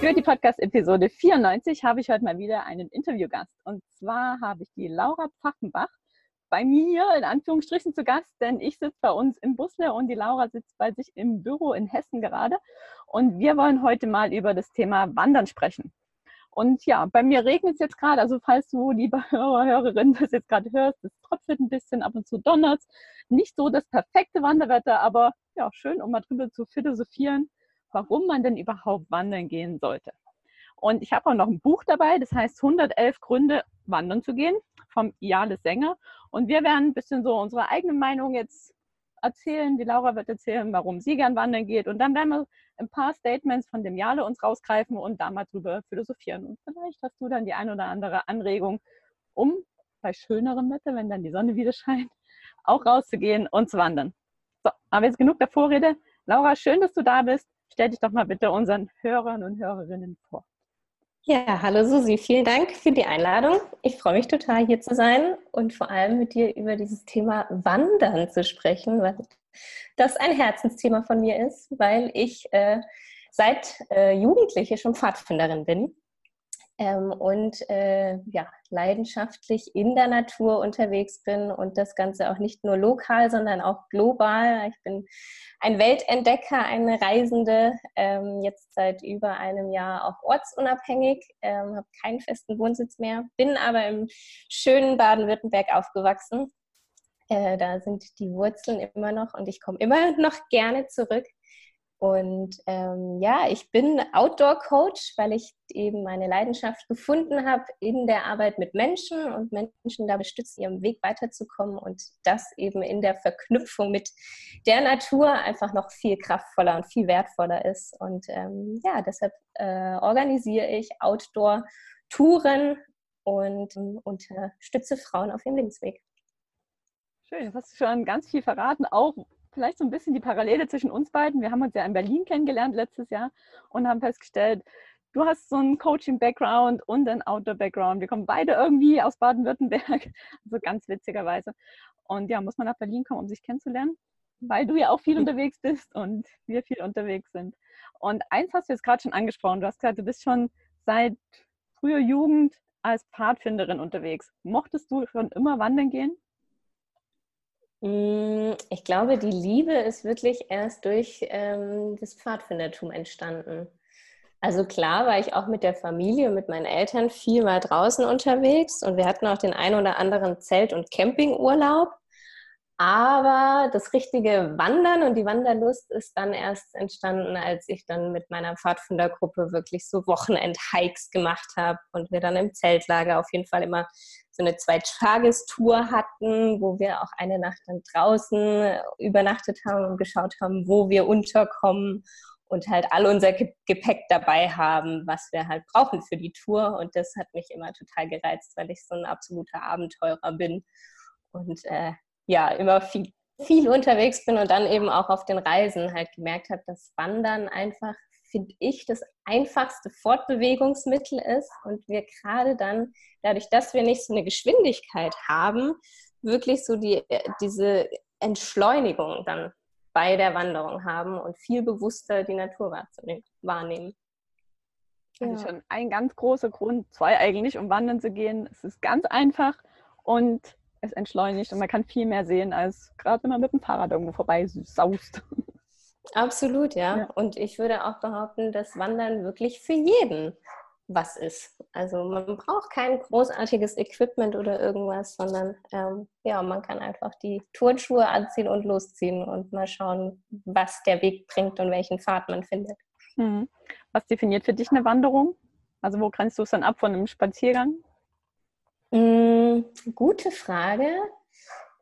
Für die Podcast-Episode 94 habe ich heute mal wieder einen Interviewgast. Und zwar habe ich die Laura Pfaffenbach bei mir in Anführungsstrichen zu Gast, denn ich sitze bei uns im Busle und die Laura sitzt bei sich im Büro in Hessen gerade. Und wir wollen heute mal über das Thema Wandern sprechen. Und ja, bei mir regnet es jetzt gerade, also falls du, liebe Hörer, Hörerin, das jetzt gerade hörst, es tröpfelt ein bisschen, ab und zu donnert Nicht so das perfekte Wanderwetter, aber ja, schön, um mal drüber zu philosophieren, warum man denn überhaupt wandern gehen sollte. Und ich habe auch noch ein Buch dabei, das heißt 111 Gründe, wandern zu gehen, vom Iale Sänger. Und wir werden ein bisschen so unsere eigene Meinung jetzt erzählen. Die Laura wird erzählen, warum sie gern wandern geht. Und dann werden wir ein paar Statements von dem Jale uns rausgreifen und da mal drüber philosophieren. Und vielleicht hast du dann die ein oder andere Anregung, um bei schönerem Wetter, wenn dann die Sonne wieder scheint, auch rauszugehen und zu wandern. So, aber jetzt genug der Vorrede. Laura, schön, dass du da bist. Stell dich doch mal bitte unseren Hörern und Hörerinnen vor. Ja, hallo Susi, vielen Dank für die Einladung. Ich freue mich total hier zu sein und vor allem mit dir über dieses Thema Wandern zu sprechen, weil das ein Herzensthema von mir ist, weil ich äh, seit äh, Jugendliche schon Pfadfinderin bin ähm, und äh, ja, leidenschaftlich in der Natur unterwegs bin und das Ganze auch nicht nur lokal, sondern auch global. Ich bin ein Weltentdecker, eine Reisende, ähm, jetzt seit über einem Jahr auch ortsunabhängig, ähm, habe keinen festen Wohnsitz mehr, bin aber im schönen Baden-Württemberg aufgewachsen. Äh, da sind die Wurzeln immer noch und ich komme immer noch gerne zurück. Und ähm, ja, ich bin Outdoor-Coach, weil ich eben meine Leidenschaft gefunden habe in der Arbeit mit Menschen und Menschen dabei stützen, ihrem Weg weiterzukommen und das eben in der Verknüpfung mit der Natur einfach noch viel kraftvoller und viel wertvoller ist. Und ähm, ja, deshalb äh, organisiere ich Outdoor-Touren und ähm, unterstütze Frauen auf ihrem Lebensweg. Schön, jetzt hast du schon ganz viel verraten, auch vielleicht so ein bisschen die Parallele zwischen uns beiden. Wir haben uns ja in Berlin kennengelernt letztes Jahr und haben festgestellt, du hast so einen Coaching-Background und einen Outdoor-Background. Wir kommen beide irgendwie aus Baden-Württemberg, also ganz witzigerweise. Und ja, muss man nach Berlin kommen, um sich kennenzulernen, weil du ja auch viel unterwegs bist und wir viel unterwegs sind. Und eins hast du jetzt gerade schon angesprochen. Du hast gesagt, du bist schon seit früher Jugend als Pfadfinderin unterwegs. Mochtest du schon immer wandern gehen? Mm, ich glaube, die Liebe ist wirklich erst durch ähm, das Pfadfindertum entstanden. Also klar war ich auch mit der Familie, mit meinen Eltern viel mal draußen unterwegs und wir hatten auch den ein oder anderen Zelt- und Campingurlaub. Aber das richtige Wandern und die Wanderlust ist dann erst entstanden, als ich dann mit meiner Pfadfindergruppe wirklich so Wochenend-Hikes gemacht habe und wir dann im Zeltlager auf jeden Fall immer so eine Zweitagestour hatten, wo wir auch eine Nacht dann draußen übernachtet haben und geschaut haben, wo wir unterkommen und halt all unser Gepäck dabei haben, was wir halt brauchen für die Tour. Und das hat mich immer total gereizt, weil ich so ein absoluter Abenteurer bin und äh, ja, immer viel, viel unterwegs bin und dann eben auch auf den Reisen halt gemerkt habe, dass Wandern einfach finde ich, das einfachste Fortbewegungsmittel ist und wir gerade dann, dadurch, dass wir nicht so eine Geschwindigkeit haben, wirklich so die, diese Entschleunigung dann bei der Wanderung haben und viel bewusster die Natur wahrnehmen. Also ja. schon ein ganz großer Grund, zwei eigentlich, um wandern zu gehen. Es ist ganz einfach und es entschleunigt und man kann viel mehr sehen, als gerade wenn man mit dem Fahrrad irgendwo vorbei saust. Absolut, ja. ja. Und ich würde auch behaupten, dass Wandern wirklich für jeden was ist. Also man braucht kein großartiges Equipment oder irgendwas, sondern ähm, ja, man kann einfach die Turnschuhe anziehen und losziehen und mal schauen, was der Weg bringt und welchen Pfad man findet. Mhm. Was definiert für dich eine Wanderung? Also wo grenzt du es dann ab von einem Spaziergang? Mhm, gute Frage.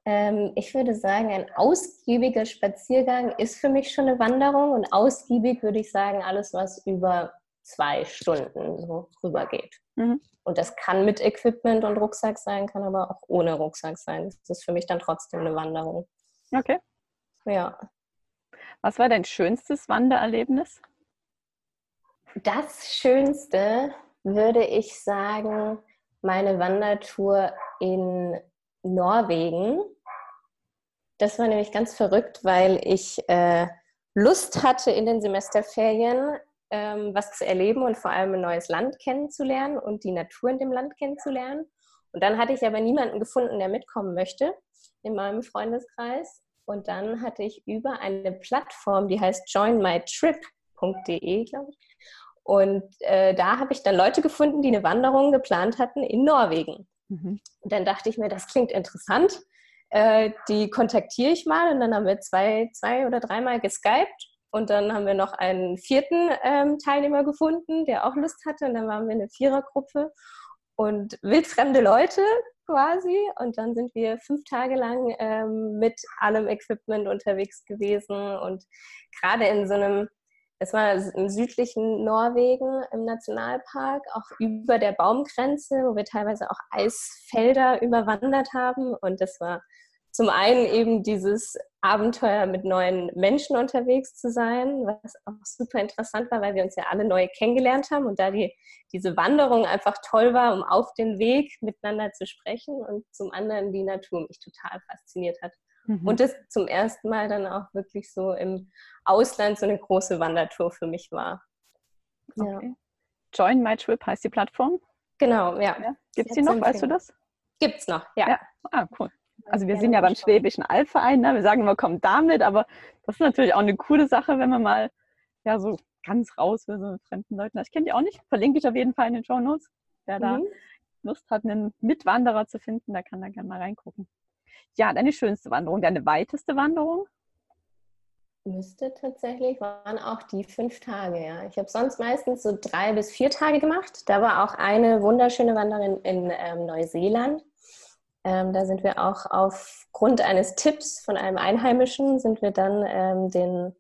Ähm, ich würde sagen, ein ausgiebiger Spaziergang ist für mich schon eine Wanderung und ausgiebig würde ich sagen, alles, was über zwei Stunden so rübergeht. Mhm. Und das kann mit Equipment und Rucksack sein, kann aber auch ohne Rucksack sein. Das ist für mich dann trotzdem eine Wanderung. Okay. Ja. Was war dein schönstes Wandererlebnis? Das Schönste würde ich sagen, meine Wandertour in Norwegen. Das war nämlich ganz verrückt, weil ich äh, Lust hatte, in den Semesterferien ähm, was zu erleben und vor allem ein neues Land kennenzulernen und die Natur in dem Land kennenzulernen. Und dann hatte ich aber niemanden gefunden, der mitkommen möchte in meinem Freundeskreis. Und dann hatte ich über eine Plattform, die heißt joinmytrip.de, glaube ich. Und äh, da habe ich dann Leute gefunden, die eine Wanderung geplant hatten in Norwegen. Mhm. Und dann dachte ich mir, das klingt interessant. Äh, die kontaktiere ich mal. Und dann haben wir zwei, zwei oder dreimal geskypt. Und dann haben wir noch einen vierten ähm, Teilnehmer gefunden, der auch Lust hatte. Und dann waren wir eine Vierergruppe und wildfremde Leute quasi. Und dann sind wir fünf Tage lang ähm, mit allem Equipment unterwegs gewesen. Und gerade in so einem, es war im südlichen Norwegen im Nationalpark, auch über der Baumgrenze, wo wir teilweise auch Eisfelder überwandert haben. Und das war zum einen eben dieses Abenteuer mit neuen Menschen unterwegs zu sein, was auch super interessant war, weil wir uns ja alle neu kennengelernt haben und da die, diese Wanderung einfach toll war, um auf dem Weg miteinander zu sprechen und zum anderen die Natur mich total fasziniert hat. Mhm. Und es zum ersten Mal dann auch wirklich so im Ausland so eine große Wandertour für mich war. Okay. Ja. Join My Trip heißt die Plattform? Genau, ja. ja. Gibt es die noch, weißt du das? Gibt es noch, ja. ja. Ah, cool. Also wir sind ja beim Schwäbischen Albverein, ne? wir sagen immer, komm damit, aber das ist natürlich auch eine coole Sache, wenn man mal ja so ganz raus will, so mit fremden Leuten. Ich kenne die auch nicht, verlinke ich auf jeden Fall in den Show Notes. Wer mhm. da Lust hat, einen Mitwanderer zu finden, der kann da gerne mal reingucken. Ja, deine schönste Wanderung, deine weiteste Wanderung? Müsste tatsächlich, waren auch die fünf Tage, ja. Ich habe sonst meistens so drei bis vier Tage gemacht. Da war auch eine wunderschöne Wanderung in, in ähm, Neuseeland. Ähm, da sind wir auch aufgrund eines Tipps von einem Einheimischen, sind wir dann ähm, den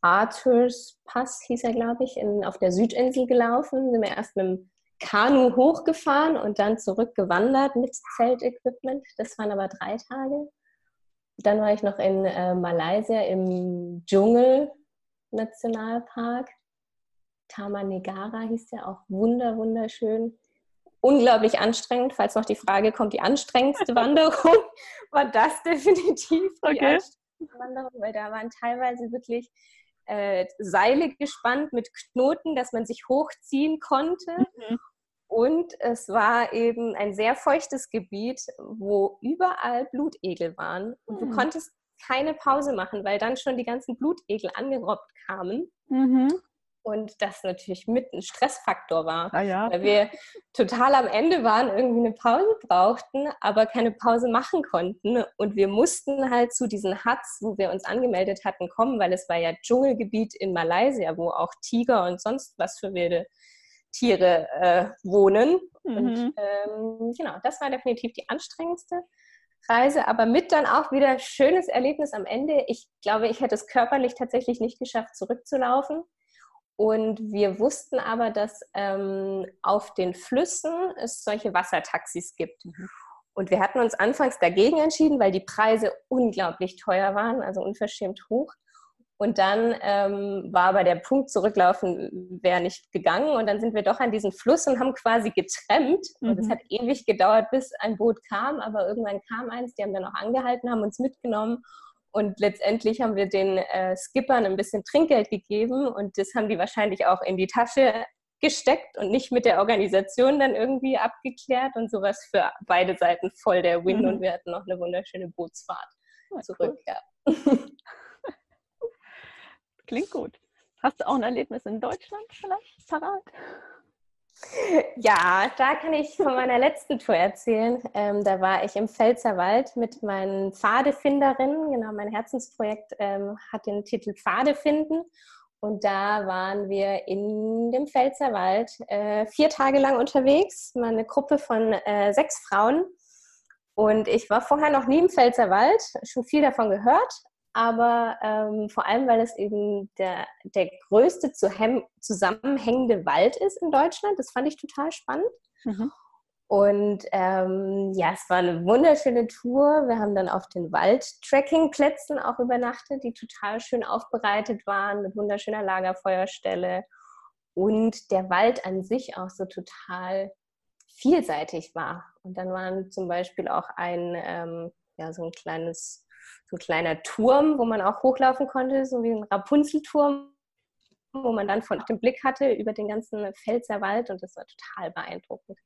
Arthurs Pass, hieß er, glaube ich, in, auf der Südinsel gelaufen. Sind wir erst mit dem Kanu hochgefahren und dann zurückgewandert mit Zeltequipment. Das waren aber drei Tage. Dann war ich noch in äh, Malaysia im Dschungel-Nationalpark. Tamanegara hieß der, auch wunder, wunderschön unglaublich anstrengend. Falls noch die Frage kommt, die anstrengendste Wanderung, war das definitiv okay. die anstrengendste Wanderung, weil da waren teilweise wirklich äh, Seile gespannt mit Knoten, dass man sich hochziehen konnte. Mhm. Und es war eben ein sehr feuchtes Gebiet, wo überall Blutegel waren. Und du konntest keine Pause machen, weil dann schon die ganzen Blutegel angerobbt kamen. Mhm und das natürlich mit ein Stressfaktor war, ah, ja. weil wir total am Ende waren, irgendwie eine Pause brauchten, aber keine Pause machen konnten und wir mussten halt zu diesen Huts, wo wir uns angemeldet hatten, kommen, weil es war ja Dschungelgebiet in Malaysia, wo auch Tiger und sonst was für wilde Tiere äh, wohnen. Mhm. Und ähm, genau, das war definitiv die anstrengendste Reise, aber mit dann auch wieder schönes Erlebnis am Ende. Ich glaube, ich hätte es körperlich tatsächlich nicht geschafft, zurückzulaufen. Und wir wussten aber, dass ähm, auf den Flüssen es solche Wassertaxis gibt. Mhm. Und wir hatten uns anfangs dagegen entschieden, weil die Preise unglaublich teuer waren, also unverschämt hoch. Und dann ähm, war aber der Punkt, zurücklaufen wäre nicht gegangen. Und dann sind wir doch an diesen Fluss und haben quasi getrennt. Mhm. Und es hat ewig gedauert, bis ein Boot kam. Aber irgendwann kam eins, die haben dann auch angehalten, haben uns mitgenommen. Und letztendlich haben wir den äh, Skippern ein bisschen Trinkgeld gegeben und das haben die wahrscheinlich auch in die Tasche gesteckt und nicht mit der Organisation dann irgendwie abgeklärt und sowas für beide Seiten voll der Win mhm. und wir hatten noch eine wunderschöne Bootsfahrt oh, zurück. Cool. Ja. Klingt gut. Hast du auch ein Erlebnis in Deutschland vielleicht parat? Ja, da kann ich von meiner letzten Tour erzählen. Ähm, da war ich im Pfälzerwald mit meinen Pfadefinderinnen. Genau, mein Herzensprojekt ähm, hat den Titel Pfade finden. Und da waren wir in dem Pfälzerwald äh, vier Tage lang unterwegs. Eine Gruppe von äh, sechs Frauen. Und ich war vorher noch nie im Pfälzerwald, schon viel davon gehört, aber ähm, vor allem, weil es eben der, der größte zusammenhängende Wald ist in Deutschland. Das fand ich total spannend. Mhm. Und ähm, ja, es war eine wunderschöne Tour. Wir haben dann auf den Wald-Tracking-Plätzen auch übernachtet, die total schön aufbereitet waren, mit wunderschöner Lagerfeuerstelle. Und der Wald an sich auch so total vielseitig war. Und dann waren zum Beispiel auch ein, ähm, ja, so ein kleines so ein kleiner Turm, wo man auch hochlaufen konnte, so wie ein Rapunzelturm, wo man dann von dem Blick hatte über den ganzen Pfälzerwald und das war total beeindruckend.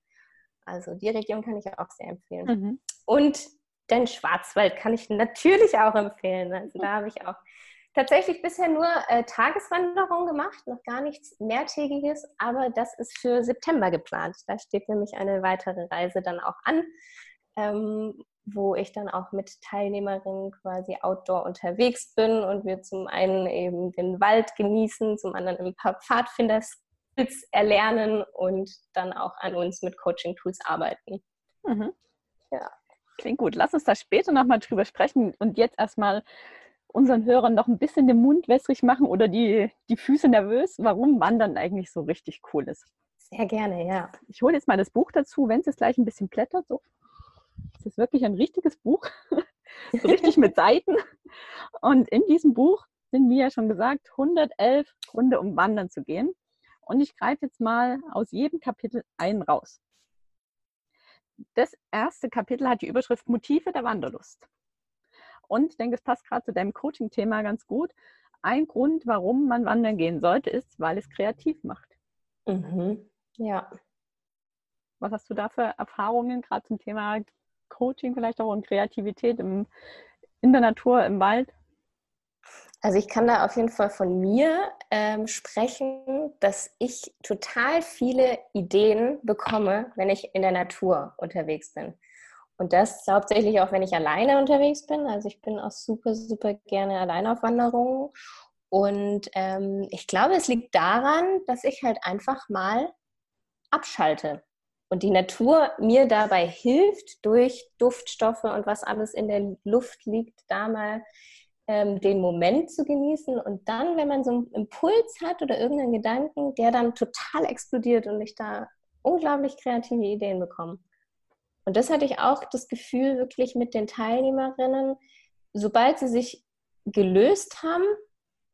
Also die Region kann ich auch sehr empfehlen. Mhm. Und den Schwarzwald kann ich natürlich auch empfehlen. Also da habe ich auch tatsächlich bisher nur äh, Tageswanderung gemacht, noch gar nichts mehrtägiges, aber das ist für September geplant. Da steht nämlich eine weitere Reise dann auch an, ähm, wo ich dann auch mit Teilnehmerinnen quasi outdoor unterwegs bin und wir zum einen eben den Wald genießen, zum anderen ein paar Pfadfinder-Skills erlernen und dann auch an uns mit Coaching-Tools arbeiten. Mhm. Ja. Klingt gut. Lass uns da später nochmal drüber sprechen und jetzt erstmal unseren Hörern noch ein bisschen den Mund wässrig machen oder die, die Füße nervös, warum Wandern eigentlich so richtig cool ist. Sehr gerne, ja. Ich hole jetzt mal das Buch dazu, wenn es jetzt gleich ein bisschen blättert, so ist wirklich ein richtiges Buch, so richtig mit Seiten. Und in diesem Buch sind, wie ja schon gesagt, 111 Gründe, um wandern zu gehen. Und ich greife jetzt mal aus jedem Kapitel einen raus. Das erste Kapitel hat die Überschrift Motive der Wanderlust. Und ich denke, es passt gerade zu deinem Coaching-Thema ganz gut. Ein Grund, warum man wandern gehen sollte, ist, weil es kreativ macht. Mhm. Ja. Was hast du da für Erfahrungen gerade zum Thema Coaching vielleicht auch und Kreativität im, in der Natur, im Wald? Also ich kann da auf jeden Fall von mir ähm, sprechen, dass ich total viele Ideen bekomme, wenn ich in der Natur unterwegs bin. Und das hauptsächlich auch, wenn ich alleine unterwegs bin. Also ich bin auch super, super gerne alleine auf Wanderungen. Und ähm, ich glaube, es liegt daran, dass ich halt einfach mal abschalte und die Natur mir dabei hilft, durch Duftstoffe und was alles in der Luft liegt, da mal ähm, den Moment zu genießen. Und dann, wenn man so einen Impuls hat oder irgendeinen Gedanken, der dann total explodiert und ich da unglaublich kreative Ideen bekomme. Und das hatte ich auch das Gefühl wirklich mit den Teilnehmerinnen, sobald sie sich gelöst haben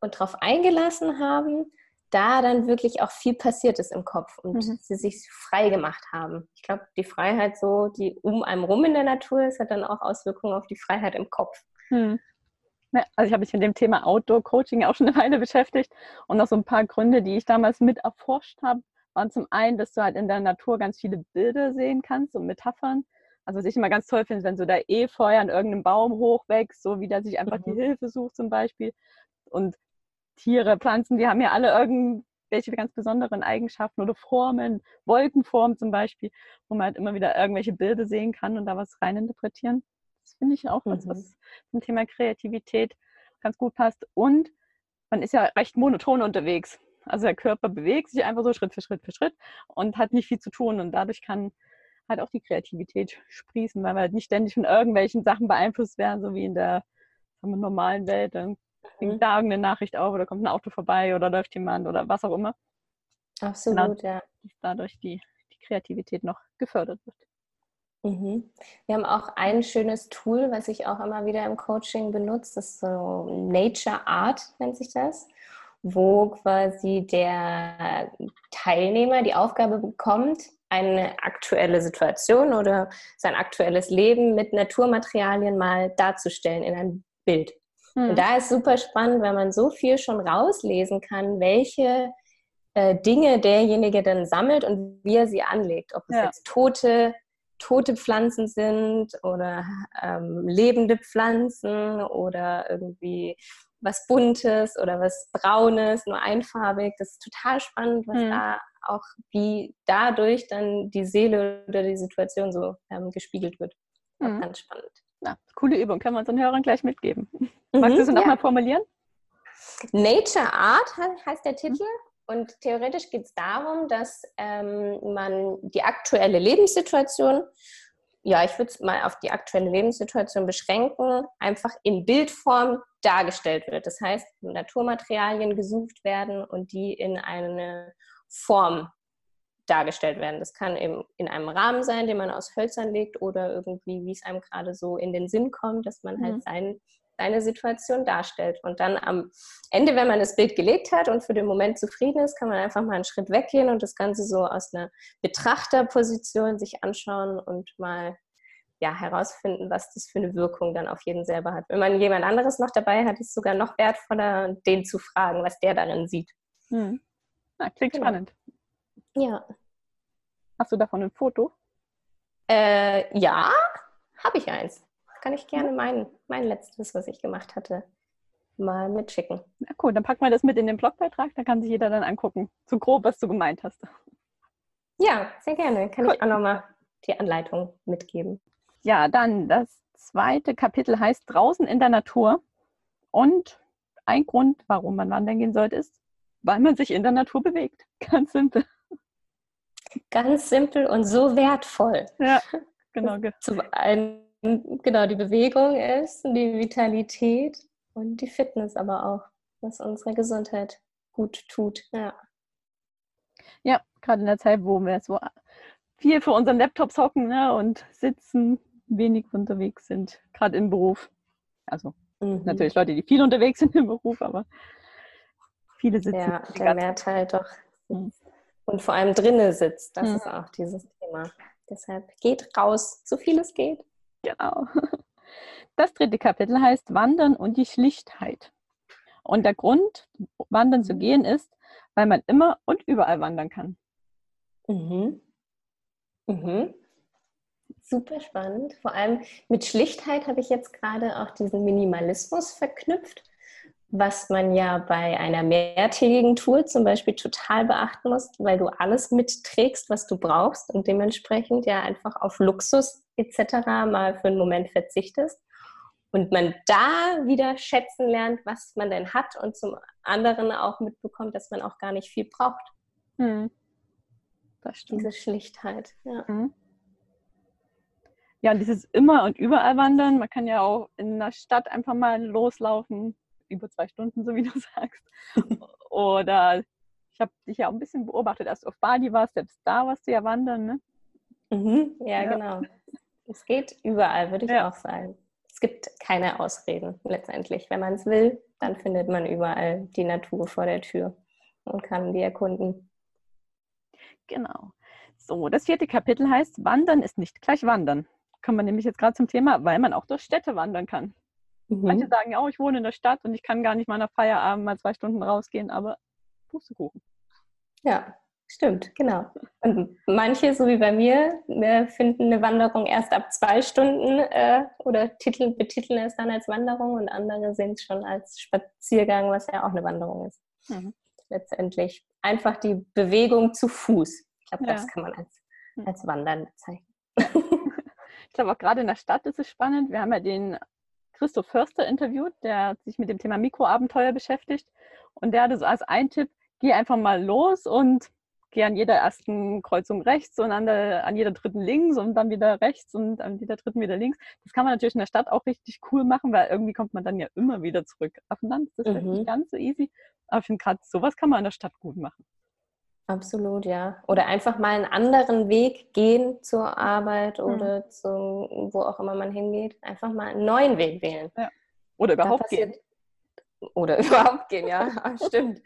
und darauf eingelassen haben, da dann wirklich auch viel passiert ist im Kopf und mhm. sie sich frei gemacht haben. Ich glaube, die Freiheit so, die um einem rum in der Natur ist, hat dann auch Auswirkungen auf die Freiheit im Kopf. Mhm. Ja, also ich habe mich mit dem Thema Outdoor-Coaching auch schon eine Weile beschäftigt und noch so ein paar Gründe, die ich damals mit erforscht habe, waren zum einen, dass du halt in der Natur ganz viele Bilder sehen kannst und Metaphern. Also was ich immer ganz toll finde, wenn so der Efeu an irgendeinem Baum hochwächst, so wie der sich einfach mhm. die Hilfe sucht zum Beispiel. Und Tiere, Pflanzen, die haben ja alle irgendwelche ganz besonderen Eigenschaften oder Formen, Wolkenformen zum Beispiel, wo man halt immer wieder irgendwelche Bilder sehen kann und da was reininterpretieren. Das finde ich auch mhm. was, was zum Thema Kreativität ganz gut passt. Und man ist ja recht monoton unterwegs. Also der Körper bewegt sich einfach so Schritt für Schritt für Schritt und hat nicht viel zu tun. Und dadurch kann halt auch die Kreativität sprießen, weil wir halt nicht ständig von irgendwelchen Sachen beeinflusst werden, so wie in der normalen Welt. Dann mhm. da irgendeine Nachricht auf oder kommt ein Auto vorbei oder läuft jemand oder was auch immer. Absolut, genau, ja. Dadurch die, die Kreativität noch gefördert wird. Mhm. Wir haben auch ein schönes Tool, was ich auch immer wieder im Coaching benutze. Das ist so Nature Art, nennt sich das, wo quasi der Teilnehmer die Aufgabe bekommt, eine aktuelle Situation oder sein aktuelles Leben mit Naturmaterialien mal darzustellen in ein Bild. Hm. Und da ist super spannend, weil man so viel schon rauslesen kann, welche äh, Dinge derjenige dann sammelt und wie er sie anlegt. Ob es ja. jetzt tote, tote Pflanzen sind oder ähm, lebende Pflanzen oder irgendwie was Buntes oder was Braunes, nur einfarbig. Das ist total spannend, was hm. da auch, wie dadurch dann die Seele oder die Situation so ähm, gespiegelt wird. Hm. Ganz spannend. Ja, coole Übung, können wir unseren Hörern gleich mitgeben. Mhm, Magst du es nochmal ja. formulieren? Nature Art heißt der Titel. Und theoretisch geht es darum, dass ähm, man die aktuelle Lebenssituation, ja, ich würde es mal auf die aktuelle Lebenssituation beschränken, einfach in Bildform dargestellt wird. Das heißt, Naturmaterialien gesucht werden und die in eine Form dargestellt werden. Das kann eben in einem Rahmen sein, den man aus Hölzern legt oder irgendwie, wie es einem gerade so in den Sinn kommt, dass man halt mhm. sein, seine Situation darstellt. Und dann am Ende, wenn man das Bild gelegt hat und für den Moment zufrieden ist, kann man einfach mal einen Schritt weggehen und das Ganze so aus einer Betrachterposition sich anschauen und mal ja, herausfinden, was das für eine Wirkung dann auf jeden selber hat. Wenn man jemand anderes noch dabei hat, ist es sogar noch wertvoller, den zu fragen, was der darin sieht. Hm. Ja, klingt genau. spannend. Ja. Hast du davon ein Foto? Äh, ja, habe ich eins. Kann ich gerne mein, mein letztes, was ich gemacht hatte, mal mitschicken. Ja, cool, dann packen wir das mit in den Blogbeitrag, da kann sich jeder dann angucken, so grob, was du gemeint hast. Ja, sehr gerne. Kann cool. ich auch nochmal die Anleitung mitgeben. Ja, dann das zweite Kapitel heißt draußen in der Natur. Und ein Grund, warum man wandern gehen sollte, ist, weil man sich in der Natur bewegt. Ganz simpel. Ganz simpel und so wertvoll. Ja, genau. Zum einen, genau, die Bewegung ist, die Vitalität und die Fitness aber auch, was unsere Gesundheit gut tut. Ja. Ja, gerade in der Zeit, wo wir so viel vor unseren Laptops hocken ne, und sitzen, wenig unterwegs sind, gerade im Beruf. Also mhm. natürlich Leute, die viel unterwegs sind im Beruf, aber viele sitzen. Ja, der Mehrteil doch. Mhm. Und vor allem drinnen sitzt, das mhm. ist auch dieses Thema. Deshalb geht raus, so viel es geht. Genau. Das dritte Kapitel heißt Wandern und die Schlichtheit. Und der Grund, wandern zu mhm. gehen, ist, weil man immer und überall wandern kann. Mhm. Mhm. Super spannend. Vor allem mit Schlichtheit habe ich jetzt gerade auch diesen Minimalismus verknüpft, was man ja bei einer mehrtägigen Tour zum Beispiel total beachten muss, weil du alles mitträgst, was du brauchst und dementsprechend ja einfach auf Luxus etc. mal für einen Moment verzichtest. Und man da wieder schätzen lernt, was man denn hat und zum anderen auch mitbekommt, dass man auch gar nicht viel braucht. Hm. Diese Schlichtheit. Ja. Hm ja, und dieses immer und überall wandern. Man kann ja auch in der Stadt einfach mal loslaufen, über zwei Stunden, so wie du sagst. Oder ich habe dich ja auch ein bisschen beobachtet, als du auf Bali warst, selbst da warst du ja wandern, ne? Mhm, ja, ja, genau. Es geht überall, würde ich ja. auch sagen. Es gibt keine Ausreden letztendlich. Wenn man es will, dann findet man überall die Natur vor der Tür und kann die erkunden. Genau. So, das vierte Kapitel heißt, Wandern ist nicht gleich Wandern kommen wir nämlich jetzt gerade zum Thema, weil man auch durch Städte wandern kann. Mhm. Manche sagen ja, oh, ich wohne in der Stadt und ich kann gar nicht mal nach Feierabend mal zwei Stunden rausgehen, aber Pustekuchen. Ja, stimmt, genau. Und manche, so wie bei mir, finden eine Wanderung erst ab zwei Stunden äh, oder titel, betiteln es dann als Wanderung und andere sehen es schon als Spaziergang, was ja auch eine Wanderung ist. Mhm. Letztendlich einfach die Bewegung zu Fuß. Ich glaube, ja. das kann man als, hm. als Wandern bezeichnen. Ich glaube, auch gerade in der Stadt ist es spannend. Wir haben ja den Christoph Förster interviewt, der sich mit dem Thema Mikroabenteuer beschäftigt. Und der hatte so als ein Tipp, geh einfach mal los und geh an jeder ersten Kreuzung rechts und an, der, an jeder dritten links und dann wieder rechts und an jeder dritten wieder links. Das kann man natürlich in der Stadt auch richtig cool machen, weil irgendwie kommt man dann ja immer wieder zurück. Auf dem Land ist das mhm. nicht ganz so easy. Aber ich finde gerade, sowas kann man in der Stadt gut machen. Absolut, ja. Oder einfach mal einen anderen Weg gehen zur Arbeit mhm. oder zum, wo auch immer man hingeht. Einfach mal einen neuen Weg wählen. Ja. Oder überhaupt gehen. Oder überhaupt gehen, ja, stimmt.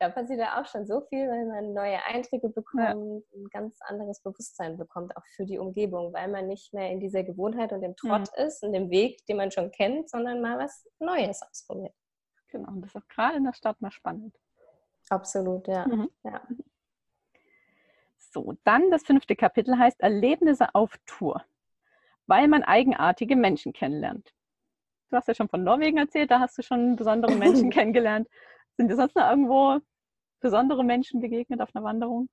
Da passiert ja auch schon so viel, weil man neue Eindrücke bekommt, ja. ein ganz anderes Bewusstsein bekommt, auch für die Umgebung, weil man nicht mehr in dieser Gewohnheit und dem Trott mhm. ist, in dem Weg, den man schon kennt, sondern mal was Neues ausprobiert. Genau, und das ist auch gerade in der Stadt mal spannend. Absolut, ja. Mhm. ja. So, dann das fünfte Kapitel heißt Erlebnisse auf Tour, weil man eigenartige Menschen kennenlernt. Du hast ja schon von Norwegen erzählt, da hast du schon besondere Menschen kennengelernt. Sind dir sonst noch irgendwo besondere Menschen begegnet auf einer Wanderung?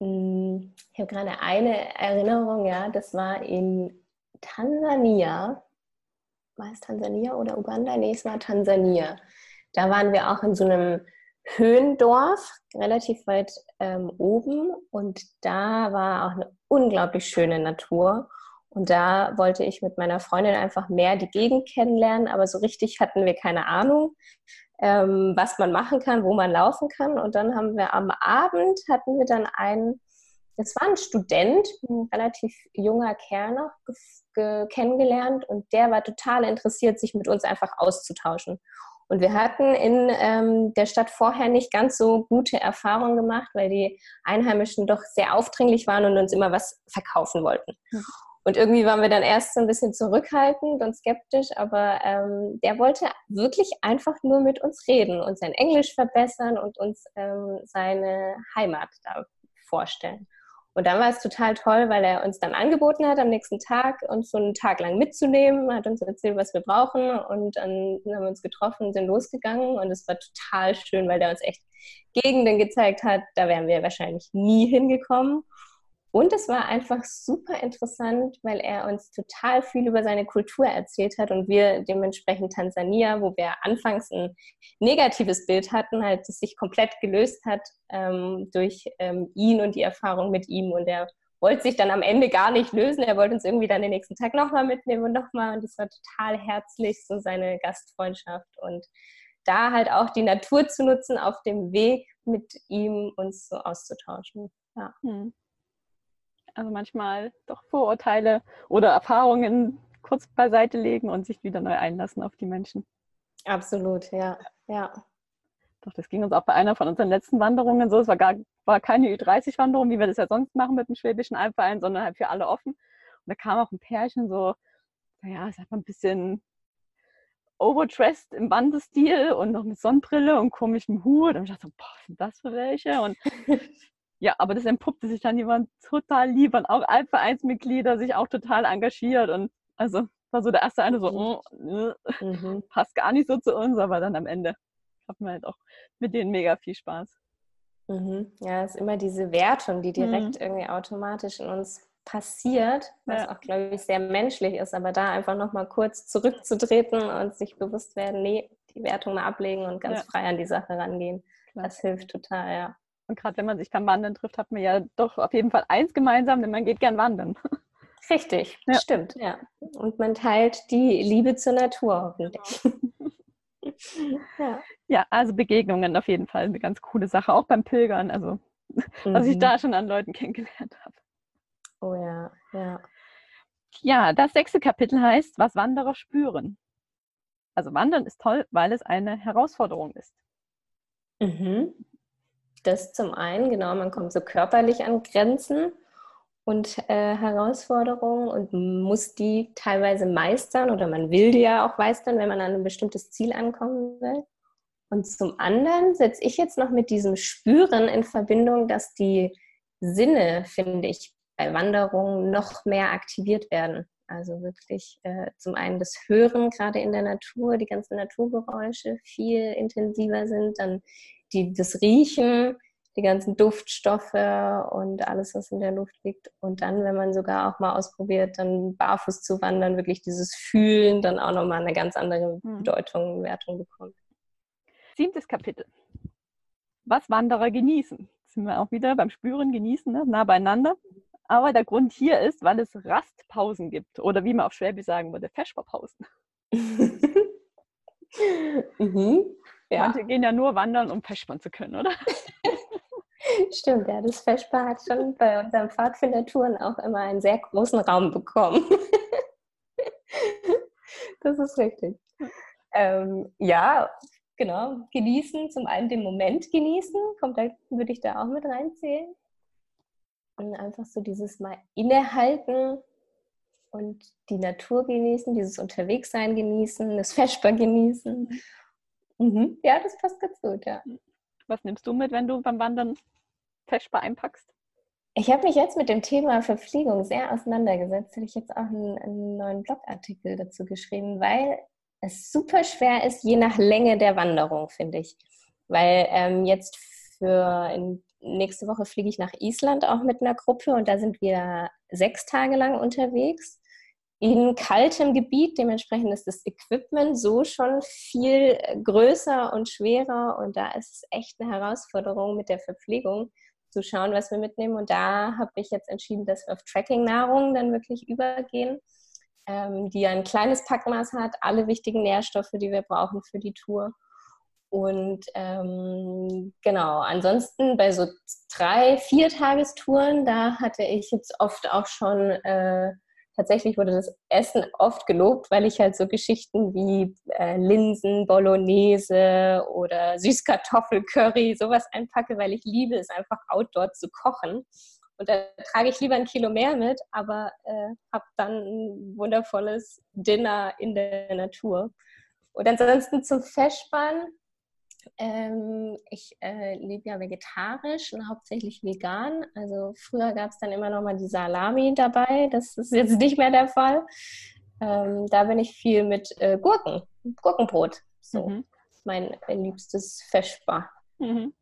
Hm, ich habe gerade eine Erinnerung, ja, das war in Tansania. War es Tansania oder Uganda? Nee, es war Tansania. Da waren wir auch in so einem Höhendorf, relativ weit ähm, oben. Und da war auch eine unglaublich schöne Natur. Und da wollte ich mit meiner Freundin einfach mehr die Gegend kennenlernen, aber so richtig hatten wir keine Ahnung, ähm, was man machen kann, wo man laufen kann. Und dann haben wir am Abend hatten wir dann einen, das war ein Student, ein relativ junger Kerl noch kennengelernt und der war total interessiert, sich mit uns einfach auszutauschen. Und wir hatten in ähm, der Stadt vorher nicht ganz so gute Erfahrungen gemacht, weil die Einheimischen doch sehr aufdringlich waren und uns immer was verkaufen wollten. Mhm. Und irgendwie waren wir dann erst so ein bisschen zurückhaltend und skeptisch, aber ähm, der wollte wirklich einfach nur mit uns reden und sein Englisch verbessern und uns ähm, seine Heimat da vorstellen. Und dann war es total toll, weil er uns dann angeboten hat, am nächsten Tag uns so einen Tag lang mitzunehmen, hat uns erzählt, was wir brauchen. Und dann haben wir uns getroffen sind losgegangen. Und es war total schön, weil der uns echt Gegenden gezeigt hat, da wären wir wahrscheinlich nie hingekommen. Und es war einfach super interessant, weil er uns total viel über seine Kultur erzählt hat und wir dementsprechend Tansania, wo wir anfangs ein negatives Bild hatten, halt das sich komplett gelöst hat ähm, durch ähm, ihn und die Erfahrung mit ihm. Und er wollte sich dann am Ende gar nicht lösen. Er wollte uns irgendwie dann den nächsten Tag nochmal mitnehmen und nochmal. Und es war total herzlich, so seine Gastfreundschaft. Und da halt auch die Natur zu nutzen, auf dem Weg mit ihm uns so auszutauschen. Ja. Hm. Also manchmal doch Vorurteile oder Erfahrungen kurz beiseite legen und sich wieder neu einlassen auf die Menschen. Absolut, ja. ja. Doch, das ging uns auch bei einer von unseren letzten Wanderungen so. Es war, gar, war keine Ü30-Wanderung, wie wir das ja sonst machen mit dem Schwäbischen Albverein, sondern halt für alle offen. Und da kam auch ein Pärchen so, naja, sag mal, ein bisschen overdressed im Wandestil und noch mit Sonnenbrille und komischem Hut. Und ich dachte so, boah, was sind das für welche? Und ja, aber das entpuppte sich dann jemand total lieb und auch Altvereinsmitglieder sich auch total engagiert und also war so der erste eine so, oh, äh, mhm. passt gar nicht so zu uns, aber dann am Ende hatten wir halt auch mit denen mega viel Spaß. Mhm. Ja, es ist immer diese Wertung, die direkt mhm. irgendwie automatisch in uns passiert, was ja. auch, glaube ich, sehr menschlich ist, aber da einfach nochmal kurz zurückzutreten und sich bewusst werden, nee, die Wertung mal ablegen und ganz ja. frei an die Sache rangehen. Klar. Das hilft total, ja. Und gerade wenn man sich beim Wandern trifft, hat man ja doch auf jeden Fall eins gemeinsam, denn man geht gern wandern. Richtig, ja. stimmt, ja. Und man teilt die Liebe zur Natur hoffentlich. ja. ja, also Begegnungen auf jeden Fall eine ganz coole Sache, auch beim Pilgern, also mhm. was ich mhm. da schon an Leuten kennengelernt habe. Oh ja, ja. Ja, das sechste Kapitel heißt, was Wanderer spüren. Also Wandern ist toll, weil es eine Herausforderung ist. Mhm. Das zum einen, genau, man kommt so körperlich an Grenzen und äh, Herausforderungen und muss die teilweise meistern oder man will die ja auch meistern, wenn man an ein bestimmtes Ziel ankommen will. Und zum anderen setze ich jetzt noch mit diesem Spüren in Verbindung, dass die Sinne, finde ich, bei Wanderungen noch mehr aktiviert werden. Also wirklich äh, zum einen das Hören gerade in der Natur, die ganzen Naturgeräusche viel intensiver sind, dann die, das Riechen, die ganzen Duftstoffe und alles, was in der Luft liegt. Und dann, wenn man sogar auch mal ausprobiert, dann barfuß zu wandern, wirklich dieses Fühlen dann auch nochmal eine ganz andere hm. Bedeutung und Wertung bekommt. Siebtes Kapitel. Was Wanderer genießen. Jetzt sind wir auch wieder beim Spüren, Genießen, ne? nah beieinander. Aber der Grund hier ist, weil es Rastpausen gibt. Oder wie man auf Schwäbisch sagen würde, Feschbarpausen. mhm. Ja. Manche gehen ja nur wandern, um Feschbahn zu können, oder? Stimmt, ja, das Feschbar hat schon bei unseren Pfadfindertouren auch immer einen sehr großen Raum bekommen. das ist richtig. Ähm, ja, genau. Genießen, zum einen den Moment genießen, kommt da, würde ich da auch mit reinzählen. Und einfach so dieses Mal innehalten und die Natur genießen, dieses Unterwegssein genießen, das Feschbar genießen Mhm. Ja, das passt ganz gut, ja. Was nimmst du mit, wenn du beim Wandern Feschbar einpackst? Ich habe mich jetzt mit dem Thema Verpflegung sehr auseinandergesetzt. Habe ich jetzt auch einen, einen, neuen Blogartikel dazu geschrieben, weil es super schwer ist, je nach Länge der Wanderung, finde ich. Weil ähm, jetzt für in, nächste Woche fliege ich nach Island auch mit einer Gruppe und da sind wir sechs Tage lang unterwegs in kaltem Gebiet. Dementsprechend ist das Equipment so schon viel größer und schwerer und da ist es echt eine Herausforderung mit der Verpflegung, zu schauen, was wir mitnehmen. Und da habe ich jetzt entschieden, dass wir auf Tracking-Nahrung dann wirklich übergehen, ähm, die ein kleines Packmaß hat, alle wichtigen Nährstoffe, die wir brauchen für die Tour. Und ähm, genau, ansonsten bei so drei, vier Tagestouren, da hatte ich jetzt oft auch schon, äh, tatsächlich wurde das Essen oft gelobt, weil ich halt so Geschichten wie äh, Linsen, Bolognese oder Süßkartoffelcurry, sowas einpacke, weil ich liebe es einfach outdoor zu kochen. Und da trage ich lieber ein Kilo mehr mit, aber äh, habe dann ein wundervolles Dinner in der Natur. Und ansonsten zum Feschbahn ähm, ich äh, lebe ja vegetarisch und hauptsächlich vegan. Also früher gab es dann immer noch mal die Salami dabei. Das ist jetzt nicht mehr der Fall. Ähm, da bin ich viel mit äh, Gurken, Gurkenbrot. So, mhm. mein liebstes Feschbar. Mhm.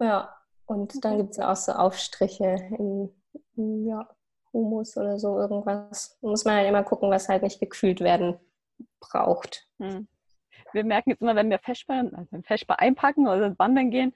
Ja, und dann gibt es ja auch so Aufstriche in, in ja, Humus oder so irgendwas. Da muss man halt immer gucken, was halt nicht gekühlt werden braucht. Mhm wir merken jetzt immer, wenn wir Feschbar, also Feschbar einpacken oder wandern gehen,